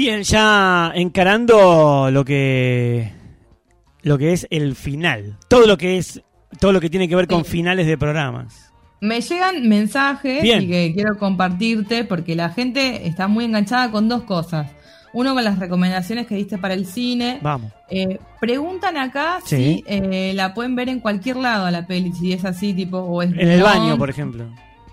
Bien, ya encarando lo que lo que es el final, todo lo que es todo lo que tiene que ver con Sí. finales de programas. Me llegan mensajes Bien. y que quiero compartirte porque la gente está muy enganchada con dos cosas. Uno con las recomendaciones que diste para el cine. Vamos. Eh, preguntan acá Sí. si eh, la pueden ver en cualquier lado a la peli, si es así, tipo, o es En el baño, por ejemplo.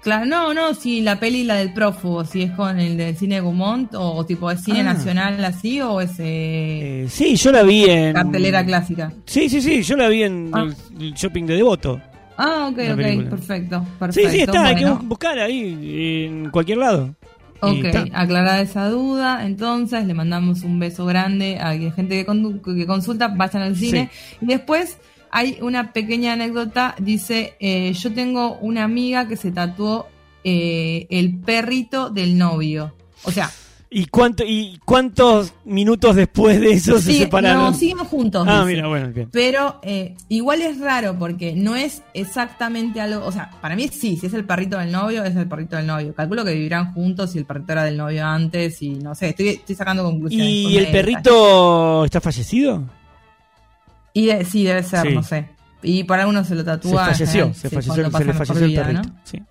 Claro, no, no, si la peli, la del prófugo, si es con el del cine Gumont, o, o tipo es cine Ah. nacional así, o es eh, Eh, sí, yo la vi en cartelera clásica. Sí, sí, sí, yo la vi en Ah. el, shopping de Devoto. Ah, ok, ok, perfecto, perfecto. Sí, sí, está, hay que buscar ahí en cualquier lado. Ok, aclarada esa duda, entonces le mandamos un beso grande a la gente que consulta, vayan al cine. Y después hay una pequeña anécdota, dice, eh, yo tengo una amiga que se tatuó eh, el perrito del novio. O sea, ¿Y, cuánto, ¿Y cuántos minutos después de eso se separaron? no, siguen juntos. ah, dice. mira, bueno, bien. Pero eh, igual es raro porque no es exactamente algo, o sea, para mí sí, si es el perrito del novio, es el perrito del novio. Calculo que vivirán juntos si el perrito era del novio antes y no sé, estoy, estoy sacando conclusiones. ¿Y el perrito está fallecido? Y de- sí, debe ser, Sí. no sé. Y para algunos se lo Se tatúa. falleció, eh, se sí, falleció, cuando se pasa le falleció el vida, perrito. ¿no? Sí.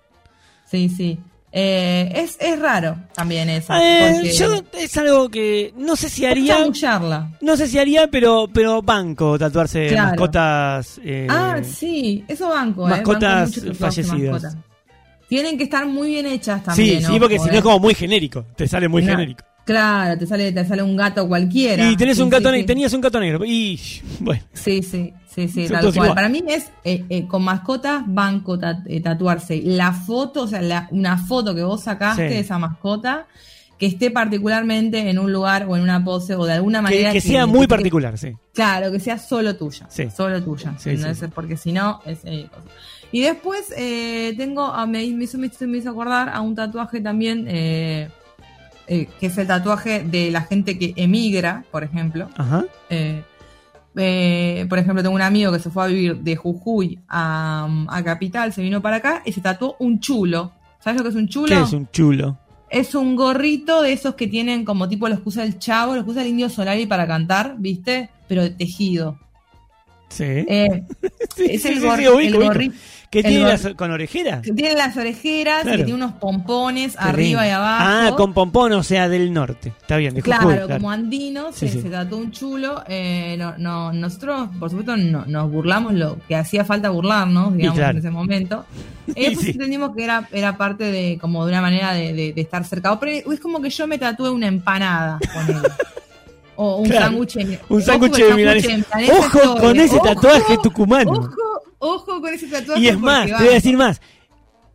Sí, sí. Eh, es, es raro también eso. Eh, porque yo es algo que no sé si haría, no sé si haría, pero pero banco tatuarse Claro. mascotas. eh, Ah, sí, eso banco. eh, mascotas banco fallecidas. mascotas. Tienen que estar muy bien hechas también. sí, sí, porque si no eh. es como muy genérico, te sale muy No. genérico. Claro, te sale, te sale un gato cualquiera. Y tenés Sí, un gato sí. negro, tenías un gato negro. Y bueno, Sí, sí, sí, sí, tal cual. Para mí es eh, eh, con mascotas banco eh, tatuarse. La foto, o sea, la- una foto que vos sacaste de esa mascota, que esté particularmente en un lugar o en una pose o de alguna manera. que sea muy que- particular, sí. Claro, que sea solo tuya. Sí. Solo tuya. Sí, ¿entendés? sí. Porque si no, es. eh, cosa. y después eh, tengo. a- me, me hizo, me hizo- me hizo acordar a un tatuaje también. Eh, que es el tatuaje de la gente que emigra, por ejemplo. Ajá. Eh, eh, por ejemplo, tengo un amigo que se fue a vivir de Jujuy a, a Capital, se vino para acá y se tatuó un chulo. ¿Sabes lo que es un chulo? ¿Qué es un chulo? Es un gorrito de esos que tienen como tipo los que usa el chavo, los que usa el indio Solari para cantar, ¿viste? Pero de tejido. Sí. Eh, Sí, es sí, el, sí, gor- sí, ubico, el gorrito ¿Qué el tiene gor- las, con orejeras? que tiene las orejeras Claro. y que tiene unos pompones Qué arriba lindo. y abajo. Ah, con pompón, o sea, del norte. Está bien, de Jujuy, Claro, claro. como andino, Sí, se, sí. se trató un chulo. eh, no, no, nosotros, por supuesto, no, nos burlamos lo que hacía falta burlarnos, digamos, en ese momento. Y Y después sí. entendimos que era, era parte de como de una manera de, de- de estar cercado. Pero es como que yo me tatué una empanada con él. O un sándwich Un sándwich de milanesa. Ojo con ese ojo, tatuaje tucumano. Ojo, ojo con ese tatuaje. y es más, te voy a decir más.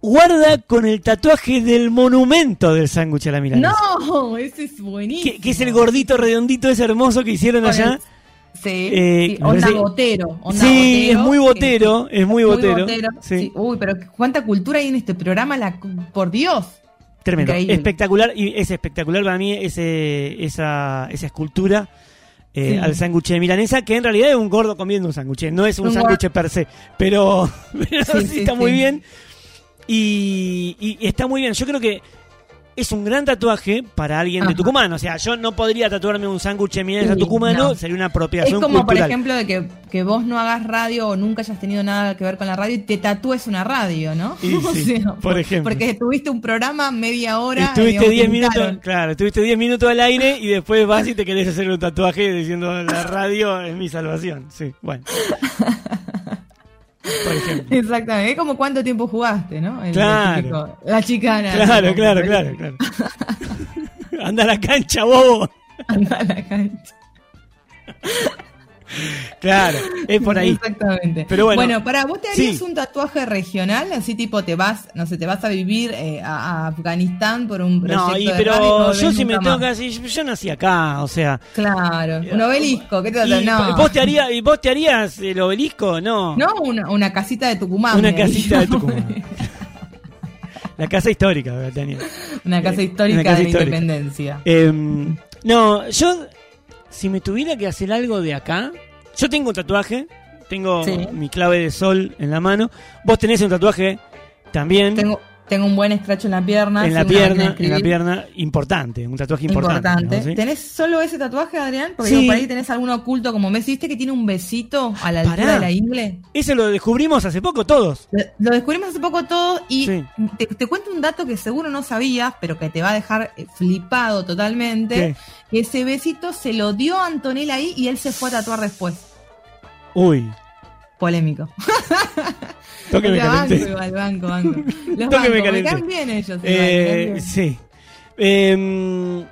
Guarda con el tatuaje del monumento del sándwich a la milanesa. No, ese es buenísimo. Que, que es el gordito redondito ese hermoso que hicieron Con allá. el- Sí, Eh, sí, onda parece- botero. onda Sí, botero, es muy botero, es muy botero. Sí. sí. Uy, pero cuánta cultura hay en este programa, la, por Dios. Tremendo, Increíble. espectacular y es espectacular para mí ese, esa, esa escultura eh, Sí. al sándwich de milanesa que en realidad es un gordo comiendo un sándwich, no es un Un sándwich per se, pero, pero Sí, está muy bien y, y está muy bien. Yo creo que es un gran tatuaje para alguien de. Tucumán, o sea, yo no podría tatuarme un sándwich de milanesa Sí, tucumano, no. sería una Es apropiación como, por cultural. ejemplo, de que, que vos no hagas radio o nunca hayas tenido nada que ver con la radio y te tatúes una radio, ¿no? Y O sí, sea, por ejemplo. Porque tuviste un programa media hora. Estuviste digamos, 10 te minutos, claro, estuviste 10 minutos al aire y después vas y te querés hacer un tatuaje diciendo la radio es mi salvación. Sí, bueno. Por ejemplo. Exactamente. Es como cuánto tiempo jugaste, ¿no? El Claro. típico- la chicana. Claro, claro, claro, claro. Anda a la cancha, bobo. Anda a la cancha. Claro, es por ahí. Exactamente. Pero bueno. para vos te harías Sí. un tatuaje regional, así tipo te vas, no sé, te vas a vivir eh, a, a Afganistán por un proyecto No, y de pero no yo si me nunca tengo que más. decir, yo nací acá, o sea. Claro, un obelisco, ¿qué te Y, no. ¿vos, te harías, ¿Y vos te harías el obelisco? No. No, una, una casita de Tucumán. Una casita de. Tucumán. La casa histórica, Tania. una casa histórica Una casa de la histórica. independencia. Em, no, yo, si me tuviera que hacer algo de acá, yo tengo un tatuaje, tengo Sí. mi clave de sol en la mano. Vos tenés un tatuaje también. Tengo, Tengo un buen escracho en la pierna. En la pierna, en la pierna, importante, un tatuaje importante. Importante. ¿no? ¿Sí? ¿Tenés solo ese tatuaje, Adrián? Porque Sí. digo, por ahí tenés alguno oculto como Messi. ¿Viste que tiene un besito a la altura Pará. de la ingle? Eso lo descubrimos hace poco todos. Lo, lo descubrimos hace poco todo y Sí. te, te cuento un dato que seguro no sabías, pero que te va a dejar eh, flipado totalmente. Ese besito se lo dio a Antonella ahí y él se fue a tatuar después. Uy, Polémico. toque me O sea, banco igual, banco, banco. Los Toque me bancos, me bien ellos. igual, Eh, bien. sí. Em,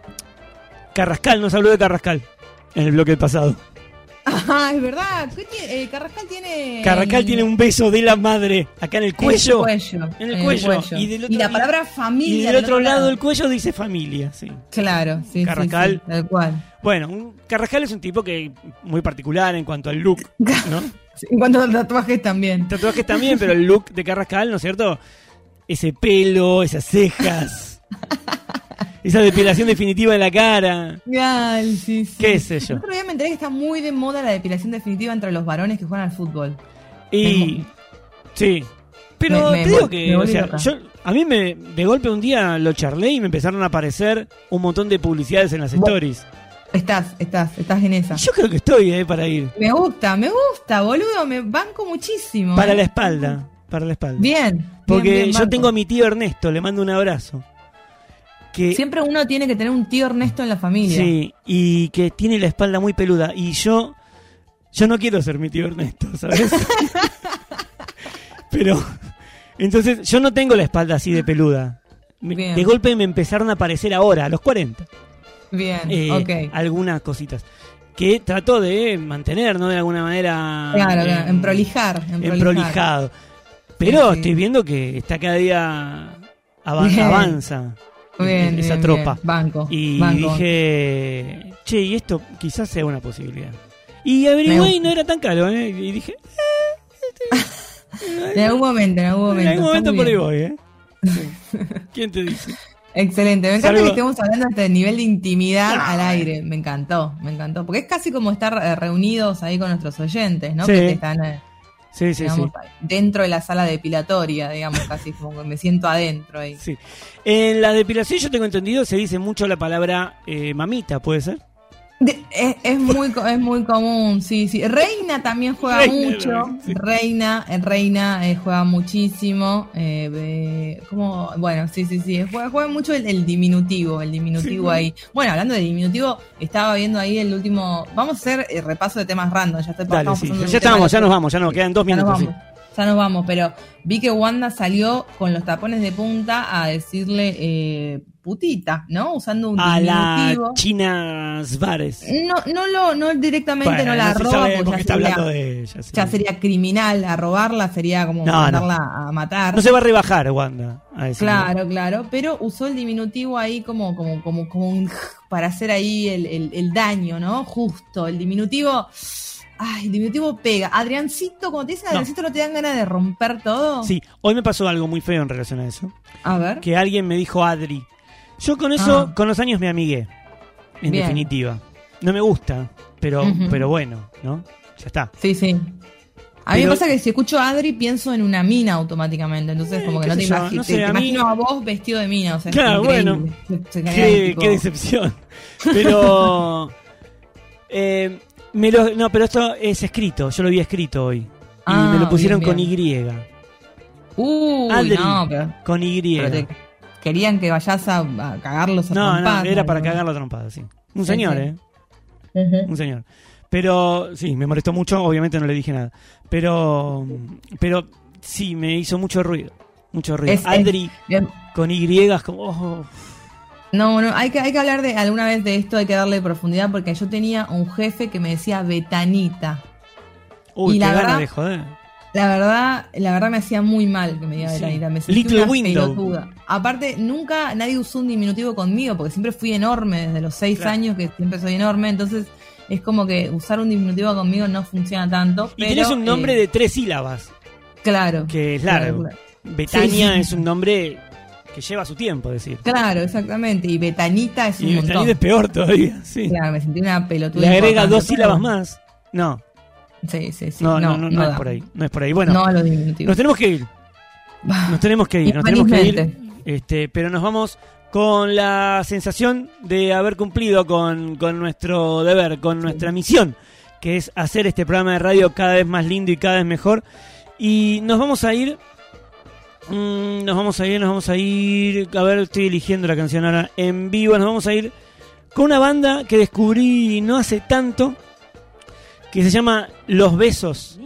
Carrascal, nos habló de Carrascal en el bloque pasado. Ah, es verdad. ¿Qué tiene? Eh, Carrascal tiene. Carrascal tiene un beso de la madre acá en el cuello. En el cuello. En el cuello. Y del otro- la palabra Y familia. del otro lado del cuello dice familia, sí. Claro, sí. sí, Carrascal. sí, tal cual. Bueno, un, Carrascal es un tipo que muy particular en cuanto al look, ¿no? Sí, En cuanto a tatuajes también. Tatuajes también, pero el look de Carrascal, ¿no es cierto? Ese pelo, esas cejas, esa depilación definitiva de la cara. Ay, sí, sí. ¿Qué sé yo? El otro día me enteré que está muy de moda la depilación definitiva entre los varones que juegan al fútbol. Y. Sí. Pero Me- me te digo que, o sea, yo, a mí me, de golpe un día lo charlé y me empezaron a aparecer un montón de publicidades en las Vos- stories. Estás, estás, estás en esa. Yo creo que estoy, eh, para ir. Me gusta, me gusta, boludo, me banco muchísimo. Para eh. la espalda. Para la espalda. Bien. Porque bien, bien, yo tengo a mi tío Ernesto, le mando un abrazo. Que, Siempre uno tiene que tener un tío Ernesto en la familia. sí, y que tiene la espalda muy peluda. Y yo, yo no quiero ser mi tío Ernesto, ¿sabes? Pero, entonces, yo no tengo la espalda así de peluda. Bien. De golpe me empezaron a aparecer ahora, a los 40, Bien, eh, ok. algunas cositas. Que trato de mantener, ¿no? De alguna manera. Claro, eh, en prolijar. En, prolijado. Pero Sí, sí. estoy viendo que está cada día Bien. avanza Bien, esa bien, tropa. bien. Banco. Y banco. dije, che, y esto quizás sea una posibilidad. Y averigué y no era tan caro, ¿eh? Y dije, En algún momento, en algún momento. en algún momento por ahí voy, ¿eh? Sí. ¿Quién te dice? Excelente, me encanta que estemos hablando hasta el nivel de intimidad Ah. al aire. Me encantó, me encantó. Porque es casi como estar eh, reunidos ahí con nuestros oyentes, ¿no? Sí. Que te están eh, Sí, sí, digamos, sí. dentro de la sala depilatoria, digamos, casi como que me siento adentro ahí. sí. En la depilación, yo tengo entendido, se dice mucho la palabra eh, mamita, ¿puede ser? Es, es muy es muy común, sí, sí. Reina también juega Reina, mucho. sí. Reina, eh, Reina eh, juega muchísimo. eh, eh, como, bueno, sí, sí, sí. Juega, juega mucho el, el diminutivo, el diminutivo Sí. ahí. Bueno, hablando de diminutivo, estaba viendo ahí el último. Vamos a hacer el repaso de temas random. Ya, estoy, Dale, estamos sí. Ya estamos, ya nos vamos, ya nos quedan dos minutos. Ya nos vamos, pero vi que Wanda salió con los tapones de punta a decirle eh, putita, ¿no? Usando un A la diminutivo. China Svares. No, no lo, no directamente Bueno, no la se roba, sabe porque ya está sería, hablando de ella. sí. ya sería criminal, a robarla sería como No, mandarla a matar. No se va a rebajar, Wanda. a. Claro, claro, pero usó el diminutivo ahí como, como, como, como un para hacer ahí el, el- el daño, ¿no? Justo, el diminutivo. Ay, el diminutivo pega. Adriancito, cuando te dicen No. Adriancito, ¿no te dan ganas de romper todo? Sí, hoy me pasó algo muy feo en relación a eso. A ver. Que alguien me dijo Adri. Yo con eso, Ah. con los años me amigué. En Bien. definitiva. No me gusta, pero, pero bueno, ¿no? Ya está. Sí, sí. A mí Pero- me pasa que si escucho a Adri pienso en una mina automáticamente, entonces Eh, como que no te, yo, imagi- no sé, te a mí- imagino a vos vestido de mina, o sea, es Claro, bueno. Se- Qué, decepción. Pero. eh, me lo- no, pero esto es escrito. Yo lo había escrito hoy. Y Ah, me lo pusieron bien, con bien. Y. Uy, Adri. no, pero, Con Y. pero te querían que vayas a, a cagarlos a No, no, trompadas, era para ¿no? cagar la trompada, sí. Un Sí, señor, sí. ¿eh? Un señor. Pero sí, me molestó mucho, obviamente no le dije nada. Pero pero sí, me hizo mucho ruido. Mucho ruido. Es- es- Adri Bien. con Y es como... oh, No, no, hay que, hay que hablar de alguna vez de esto, hay que darle profundidad porque yo tenía un jefe que me decía Betanita. uy, Y qué la verdad- de joder. La verdad, la verdad me hacía muy mal que me diga Sí. Betanita. Me sentí Little una window. pelotuda. Aparte, nunca nadie usó un diminutivo conmigo porque siempre fui enorme desde los seis Claro. años que siempre soy enorme. Entonces es como que usar un diminutivo conmigo no funciona tanto. Y pero, tenés un nombre eh, de tres sílabas, Claro. que es largo. claro. Betania Sí, es un nombre que lleva su tiempo decir. Claro, exactamente. Y Betanita es un Y montón. Es peor todavía, sí. Claro, me sentí una pelotuda. Le agrega dos sílabas más. No, Sí, sí, sí. no, no, no, no es por ahí. No es por ahí. Bueno, no nos tenemos que ir. Nos tenemos que ir, nos tenemos que ir. Este, pero nos vamos con la sensación de haber cumplido con, con nuestro deber, con nuestra misión, que es hacer este programa de radio cada vez más lindo y cada vez mejor. Y nos vamos a ir mm, nos vamos a ir, nos vamos a ir. A ver, estoy eligiendo la canción ahora en vivo. Nos vamos a ir con una banda que descubrí no hace tanto. Que se llama Los Besos.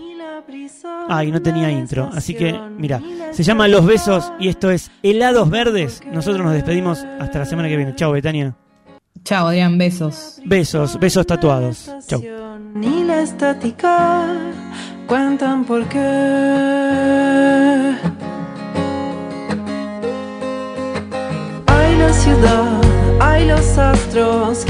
Ay, no tenía intro. Así que, mira, se llama Los Besos y esto es Helados Verdes. Nosotros nos despedimos hasta la semana que viene. Chao, Betania. Chao, Adrián, besos. Besos, besos tatuados. Chao. Ni la estática cuentan por qué. Hay la ciudad, hay los astros